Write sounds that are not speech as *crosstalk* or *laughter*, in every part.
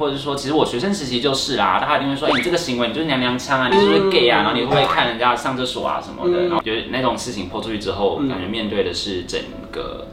或者是说，其实我学生时期就是啦，大家一定会说，哎、欸，你这个行为你就是娘娘腔啊，你是不是 gay 啊？然后你会不会看人家上厕所啊什么的？然后觉得那种事情泼出去之后，感觉面对的是整个，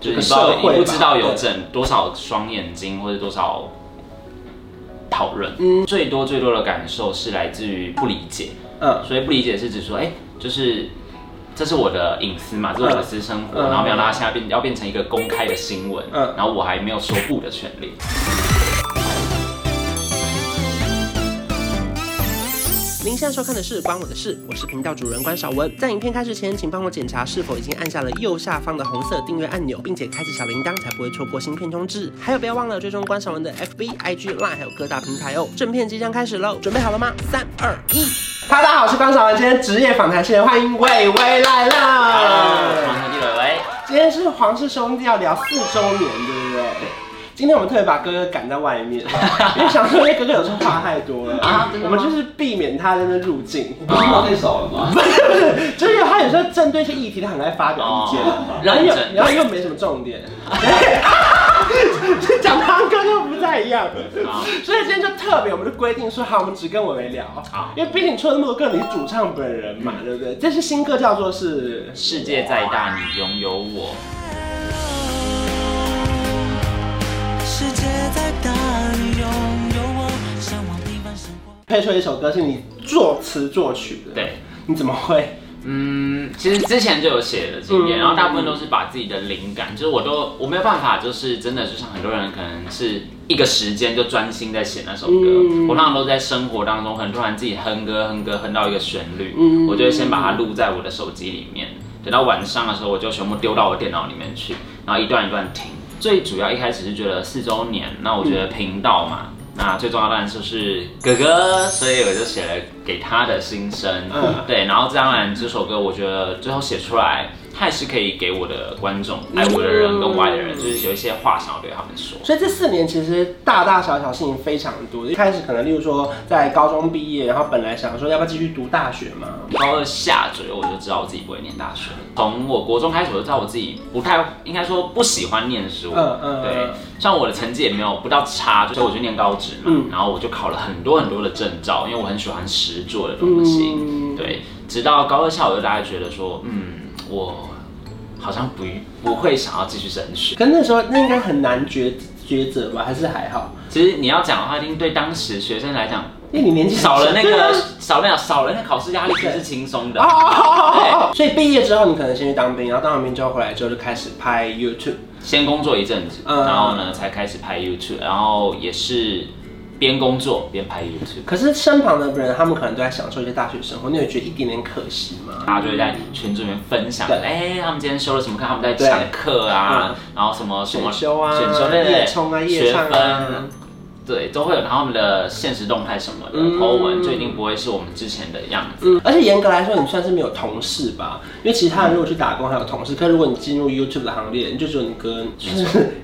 就是你不知道你不知道有整多少双眼睛或者多少讨论，嗯，最多最多的感受是来自于不理解，嗯，所以不理解是指说，哎、欸，就是这是我的隐私嘛，这是我的私生活，然后没想到它现在变要变成一个公开的新闻，嗯，然后我还没有说不的权利。您现在收看的是《关我的事》，我是频道主人关少文。在影片开始前，请帮我检查是否已经按下了右下方的红色订阅按钮，并且开启小铃铛，才不会错过新片通知。还有，不要忘了追踪关少文的 FB、IG、Line，还有各大平台哦。正片即将开始喽，准备好了吗？三、二、一，哈喽，大家好，我是关少文。今天职业访谈系列，欢迎伟伟来啦。Hello，黄兄弟玮玮。今天是黄氏兄弟要聊四周年，对不对？今天我们特别把哥哥赶在外面，*laughs* 因为想说，因为哥哥有时候话太多了。啊，我们就是避免他在那入境。不是毛太少了吗？不 *laughs* 是不是，就是他有时候针对一些议题，他很爱发表意见，然后又然后又没什么重点，*laughs* 讲堂哥又不太一样，所以今天就特别，我们就规定说，好，我们只跟玮玮聊，因为毕竟出了那么多歌，你是主唱本人嘛，对不对？这是新歌，叫做是世界再大，你拥有我。配出一首歌是你作词作曲的，对，你怎么会？嗯，其实之前就有写的经验，然后大部分都是把自己的灵感，就是我都我没有办法，就是真的就像很多人可能是一个时间就专心在写那首歌，我通常都在生活当中，很突然自己哼歌哼歌哼到一个旋律，我就会先把它录在我的手机里面，等到晚上的时候我就全部丢到我电脑里面去，然后一段一段听。最主要一开始是觉得四周年，那我觉得频道嘛。那最重要当然就是哥哥，所以我就写了给他的心声，嗯，对，然后当然这首歌我觉得最后写出来。还是可以给我的观众、爱我的人跟我爱的人，就是有一些话想要对他们说。所以这四年其实大大小小事情非常多。一开始可能例如说在高中毕业，然后本来想说要不要继续读大学嘛。高二下左右我就知道我自己不会念大学。从我国中开始我就知道我自己不太应该说不喜欢念书。嗯嗯。对，像我的成绩也没有不到差，所以我就念高职嘛。嗯。然后我就考了很多很多的证照，因为我很喜欢实作的东西。嗯。对，直到高二下我就大概觉得说，嗯，我。好像不不会想要继续升学，可那时候那应该很难抉抉择吧？还是还好？其实你要讲的话，一定对当时学生来讲，因为你年纪少了那个 *laughs* 少了少了那考试压力，其实是轻松的。对，*laughs* 所以毕业之后，你可能先去当兵，然后当完兵之后回来之后就开始拍 YouTube，先工作一阵子，然后呢才开始拍 YouTube，然后也是。边工作边拍 YouTube，可是身旁的人他们可能都在享受一些大学生活，你有觉得一点点可惜吗？大家就会在群组里面分享，哎，他们今天修了什么课？他们在抢课啊，然后什么什么选修啊，选修夜冲啊，夜唱啊。对，都会有他们的现实动态什么的 po 文，就一定不会是我们之前的样子。嗯，而且严格来说，你算是没有同事吧？因为其他人如果去打工还有同事，可如果你进入 YouTube 的行列，你就只有你哥。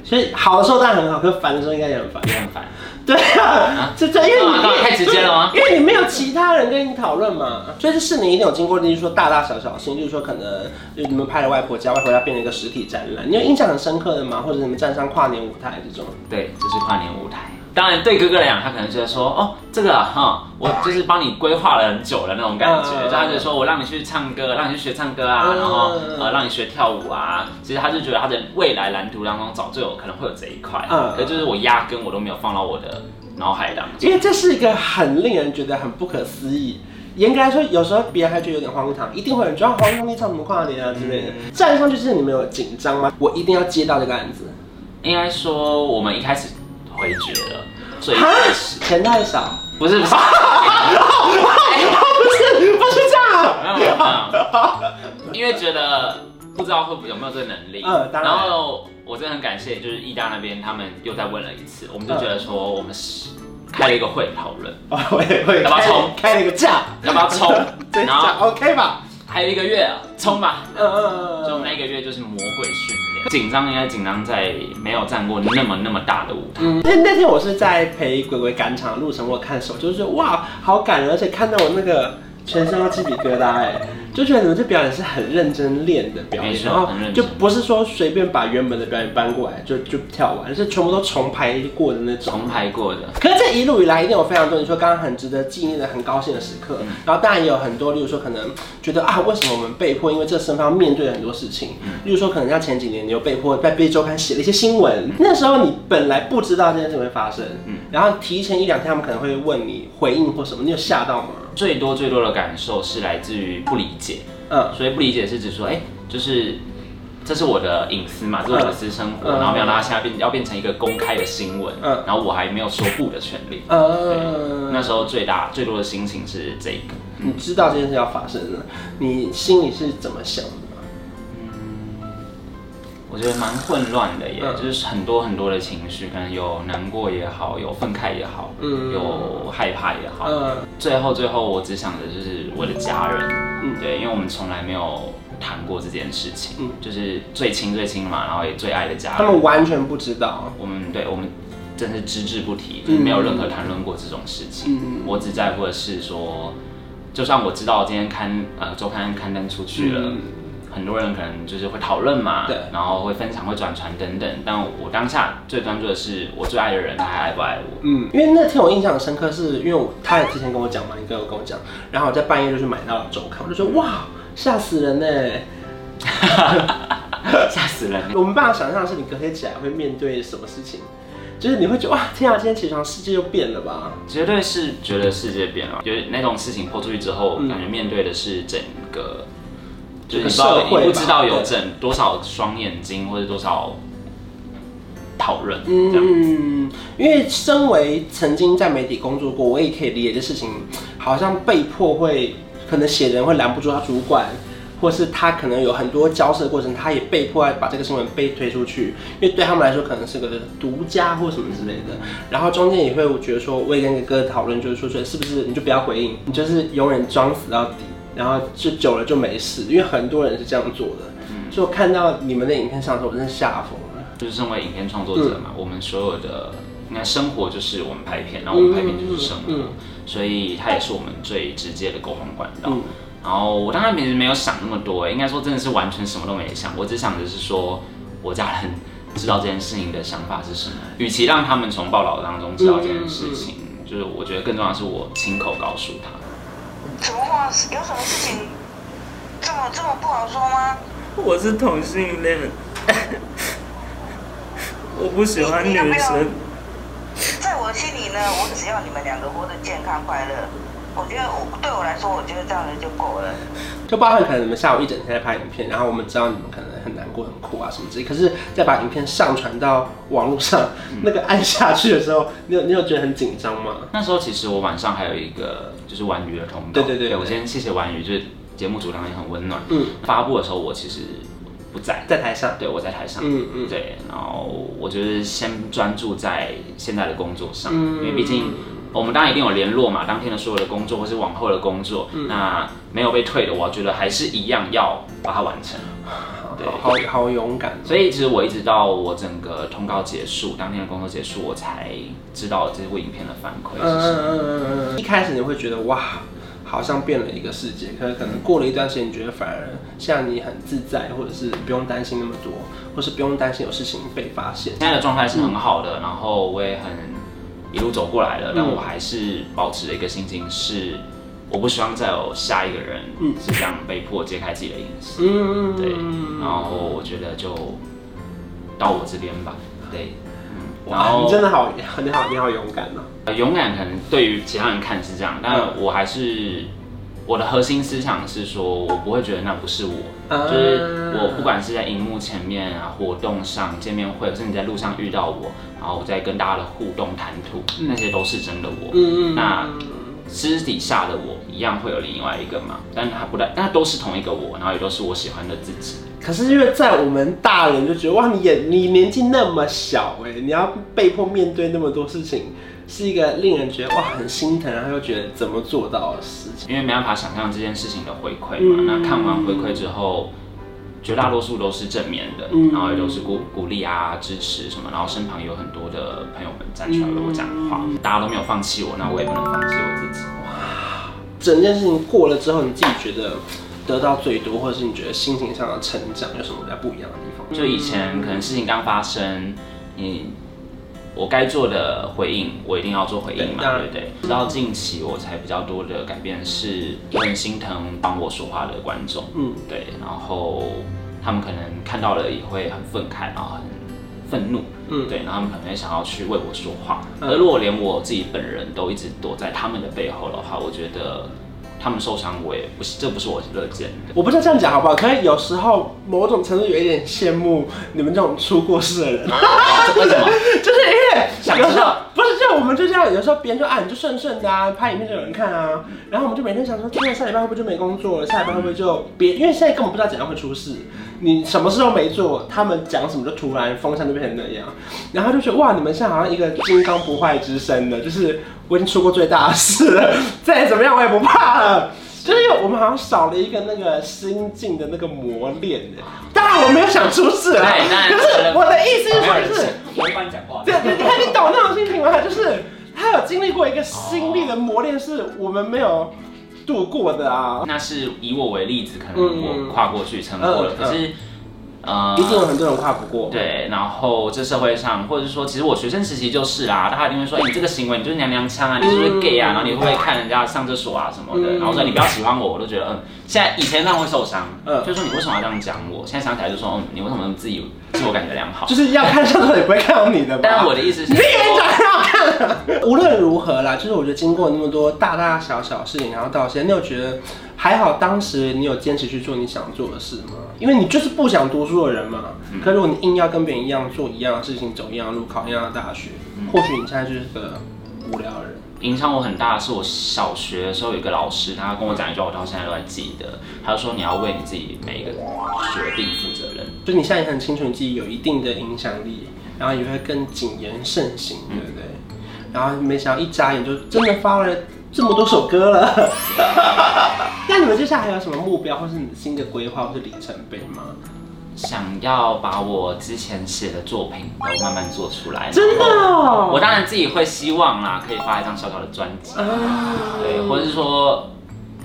所以好的时候当然很好，可是烦的时候应该也很烦，也很烦。对啊，这这因为你太直接了吗？*laughs* 因为你没有其他人跟你讨论嘛。所以这四年一定有经过，就是说大大小小事情，就是说可能你们拍了外婆家，外婆家变成一个实体展览，你有印象很深刻的吗？或者你们站上跨年舞台这种？对，这是跨年舞台。当然，对哥哥来讲，他可能觉得说，哦，这个哈，我就是帮你规划了很久的那种感觉。就他就说我让你去唱歌，让你去学唱歌啊，然后呃，让你学跳舞啊。其实他就觉得他的未来蓝图当中早就有可能会有这一块，嗯，可就是我压根我都没有放到我的脑海当中。因为这是一个很令人觉得很不可思议。严格来说，有时候别人还觉得有点荒唐，一定会有人觉得黄兄弟唱什么跨年啊之类的。站上去之前你们有紧张吗？我一定要接到这个案子。应该说我们一开始。回绝了，所以开始钱太少，不是不是，不 *laughs* 是不是这样，没有没有，因为觉得不知道会不会有没有这个能力，嗯，然。后我真的很感谢，就是义大那边他们又再问了一次，我们就觉得说我们是开了一个会讨论，*laughs* 哦，会会。要不要冲，开了一个价，要不要冲，*laughs* 然后 OK 吧，还有一个月，冲吧，嗯嗯嗯，就那一个月就是魔鬼训。紧张应该紧张在没有站过那么那么大的舞台。嗯，那那天我是在陪鬼鬼赶场的路程，我看手就是哇，好感人，而且看到我那个全身都鸡皮疙瘩哎。就觉得你们这表演是很认真练的表演，然后就不是说随便把原本的表演搬过来就就跳完，是全部都重排过的那种。重排过的。可是这一路以来一定有非常多你说刚刚很值得纪念的、很高兴的时刻，嗯、然后当然也有很多，例如说可能觉得啊，为什么我们被迫因为这身份面对很多事情？嗯、例如说可能像前几年你又被迫在《被周刊》写了一些新闻，嗯、那时候你本来不知道这件事会发生，嗯，然后提前一两天他们可能会问你回应或什么，你有吓到吗？最多最多的感受是来自于不理解。嗯，所以不理解是指说，哎、欸，就是这是我的隐私嘛，这是我的私生活，嗯、然后没有让它现在变要变成一个公开的新闻，嗯，然后我还没有说不的权利，嗯，那时候最大最多的心情是这个，你知道这件事要发生了，你心里是怎么想的？我觉得蛮混乱的耶，嗯、就是很多很多的情绪，可能有难过也好，有愤慨也好，嗯，有害怕也好，嗯，最后最后我只想着就是我的家人，嗯，对，因为我们从来没有谈过这件事情，嗯，就是最亲最亲嘛，然后也最爱的家人，他们完全不知道，我们对我们真是只字不提，就是没有任何谈论过这种事情，嗯，我只在乎的是说，就算我知道今天刊呃周刊刊登出去了。嗯很多人可能就是会讨论嘛，对，然后会分享、会转传等等。但我当下最专注的是我最爱的人，他还爱不爱我？嗯，因为那天我印象很深刻，是因为我他也之前跟我讲嘛，你跟我跟我讲，然后我在半夜就去买到了周刊，我就说哇，吓死人呢，*laughs* 吓死人！*laughs* 我没办法想象的是你隔天起来会面对什么事情，就是你会觉得哇，天啊，今天起床世界又变了吧？绝对是觉得世界变了，觉得那种事情泼出去之后，感觉面对的是整个。就是你不知道，你不知道有整多少双眼睛，或者多少讨论，嗯，因为身为曾经在媒体工作过，我也可以理解这事情，好像被迫会，可能写人会拦不住他主管，或是他可能有很多交涉的过程，他也被迫要把这个新闻被推出去，因为对他们来说可能是个独家或什么之类的，然后中间也会我觉得说，我也跟哥哥讨论，就是说，说是不是你就不要回应，你就是永远装死到底。然后就久了就没事，因为很多人是这样做的。嗯，所以我看到你们的影片上的时候，我真的吓疯了。就是身为影片创作者嘛，嗯、我们所有的应该生活就是我们拍片，然后我们拍片就是生活，嗯嗯、所以它也是我们最直接的沟通管道。嗯、然后我当然平时没有想那么多，应该说真的是完全什么都没想，我只想着是说我家人知道这件事情的想法是什么。与其让他们从报道当中知道这件事情，嗯、就是我觉得更重要的是我亲口告诉他。什么话？有什么事情这么这么不好说吗？我是同性恋，*laughs* 我不喜欢女生。在我心里呢，我只要你们两个活得健康快乐。我觉得我对我来说，我觉得这样子就够了。就包含可能你们下午一整天在拍影片，然后我们知道你们可能很难过、很苦啊什么之类，可是再把影片上传到网络上，嗯、那个按下去的时候，你有你有觉得很紧张吗？那时候其实我晚上还有一个就是玩鱼的通告。对对对，我先谢谢玩鱼，就是节目组当然也很温暖。嗯。发布的时候我其实不在，在台上。对，我在台上。嗯嗯。对，然后我就是先专注在现在的工作上，嗯、因为毕竟。我们当然一定有联络嘛，当天的所有的工作或是往后的工作，嗯、那没有被退的，我觉得还是一样要把它完成。对，好好勇敢。所以其实我一直到我整个通告结束，当天的工作结束，我才知道这部影片的反馈是什么。嗯嗯嗯嗯。一开始你会觉得哇，好像变了一个世界，可是可能过了一段时间，你觉得反而像你很自在，或者是不用担心那么多，或是不用担心有事情被发现。现在的状态是很好的，嗯、然后我也很。一路走过来了，但我还是保持了一个心情，是我不希望再有下一个人是这样被迫揭开自己的隐私。嗯，对。然后我觉得就到我这边吧。对，嗯。然后你真的好，你好，你好勇敢哦。勇敢可能对于其他人看是这样，但我还是我的核心思想是说，我不会觉得那不是我，就是我不管是在荧幕前面啊、活动上、见面会，甚至在路上遇到我。然后我在跟大家的互动谈吐，嗯、那些都是真的我。嗯嗯。那私底下的我一样会有另外一个嘛？但他不但，但都是同一个我，然后也都是我喜欢的自己。可是因为在我们大人就觉得哇，你也你年纪那么小哎，你要被迫面对那么多事情，是一个令人觉得哇很心疼，然后又觉得怎么做到的事情。因为没办法想象这件事情的回馈嘛。嗯、那看完回馈之后。绝大多数都是正面的，嗯、然后也都是鼓鼓励啊、支持什么，然后身旁有很多的朋友们站出来为我讲话，嗯、大家都没有放弃我，那我也不能放弃我自己。哇，整件事情过了之后，你自己觉得得到最多，或者是你觉得心情上的成长有什么比较不一样的地方？就以前可能事情刚发生，你我该做的回应，我一定要做回应嘛，对，对不对？直到近期我才比较多的改变是，我很心疼帮我说话的观众，嗯，对，然后他们可能看到了也会很愤慨，然后很愤怒，嗯，对，然后他们可能会想要去为我说话，而如果连我自己本人都一直躲在他们的背后的话，我觉得。他们受伤，我也不是，这不是我乐见的。我不知道这样讲好不好？可以有时候某种程度有一点羡慕你们这种出过事的人。为什么？*laughs* 就是因为有时候不是，就我们就这样，有时候别人就啊，你就顺顺的啊，拍影片就有人看啊，然后我们就每天想说，今天下礼拜会不会就没工作了？下礼拜会不会就别？因为现在根本不知道怎样会出事，你什么事都没做，他们讲什么就突然风向就变成那样，然后就觉得哇，你们现在好像一个金刚不坏之身的，就是。我已经出过最大的事了，再怎么样我也不怕了。就是我们好像少了一个那个心境的那个磨练的。当然我没有想出事啊，可是我的意思是说，就是我帮你讲话，对对，你看你懂那种心情吗？就是他有经历过一个心力的磨练，是我们没有度过的啊。那是以我为例子，可能我跨过去撑过了，可是。呃，一定有很多人跨不过。对，然后这社会上，或者是说，其实我学生时期就是啦，大家一定会说，哎、欸，你这个行为，你就是娘娘腔啊，你是不是 gay 啊？然后你会不会看人家上厕所啊什么的？然后说你不要喜欢我，我都觉得，嗯，现在以前那样会受伤，嗯，就说你为什么要这样讲我？现在想起来就说，嗯，你为什么自以自我感觉良好？就是要看上厕所也不会看到你的。但我的意思是，你也长要看。无论如何啦，就是我觉得经过那么多大大小小事情，然后到现在，你有觉得？还好，当时你有坚持去做你想做的事吗？因为你就是不想读书的人嘛。嗯、可如果你硬要跟别人一样做一样的事情，走一样的路，考一样的大学，嗯、或许你现在就是个无聊的人。影响我很大的是，我小学的时候有一个老师，他跟我讲一句话，我到现在都还记得。他就说：“你要为你自己每一个决定负责任。”就你现在也很清楚，你自己有一定的影响力，然后也会更谨言慎行，对不对？嗯、然后没想到一眨眼就真的发了。这么多首歌了，*laughs* 那你们接下来还有什么目标，或是你的新的规划，或是里程碑吗？想要把我之前写的作品都慢慢做出来。真的哦？我当然自己会希望啦，可以发一张小小的专辑，对，或者是说，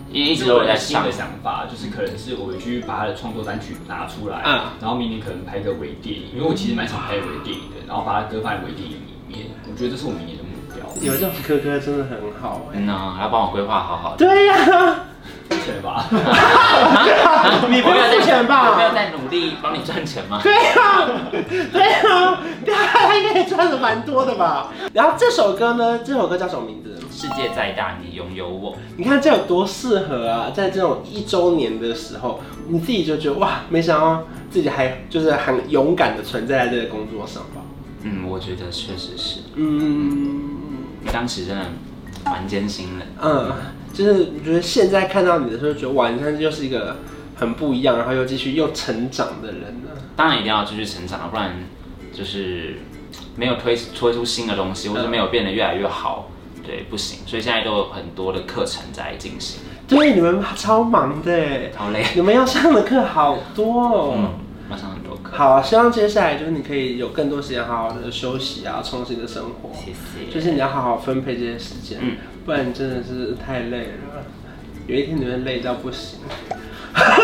因为一直都有在新的想法，就是可能是我回去把他的创作单曲拿出来，嗯，然后明年可能拍个微电影，因为我其实蛮想拍微电影的，然后把他歌放在微电影里面，我觉得这是我明年。有这种哥哥真的很好哎，嗯呐，还要帮我规划好好的。对呀，付钱吧？你不要付钱吧？没有在努力帮你赚钱吗？对呀，对呀，他应该也赚的蛮多的吧？然后这首歌呢？这首歌叫什么名字？世界再大，你拥有我。你看这有多适合啊！在这种一周年的时候，你自己就觉得哇，没想到自己还就是很勇敢的存在在这个工作上吧？嗯，我觉得确实是。嗯。当时真的蛮艰辛的，嗯，就是我觉得现在看到你的时候，觉得哇，你现在就是一个很不一样，然后又继续又成长的人呢。当然一定要继续成长，不然就是没有推推出新的东西，或者没有变得越来越好，对，不行。所以现在都有很多的课程在进行。对，你们超忙的，好累，你们要上的课好多哦。嗯马上很多课。好啊，希望接下来就是你可以有更多时间好好的休息啊，重新的生活。谢谢。就是你要好好分配这些时间，嗯，不然你真的是太累了。有一天你会累到不行。哈哈哈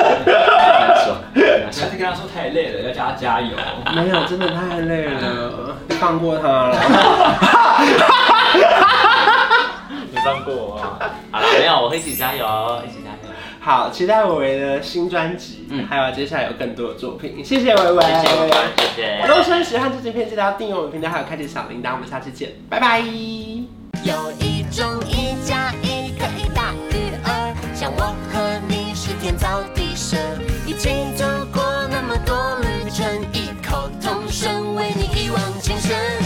不要再跟他说太累了，要叫他加油。没有，真的太累了，你放过他了。你放过我。好了，没有，我会一起加油，一起加油。好，期待维维的新专辑，嗯，还有接下来有更多的作品。谢谢维维，谢谢，谢谢。如果喜欢这支片，记得要订阅我们频道，还有开启小铃铛。我们下期见，拜拜。有一种一加一可以大于二，像我和你是天造地设，一起走过那么多旅程，异口同声为你一往情深。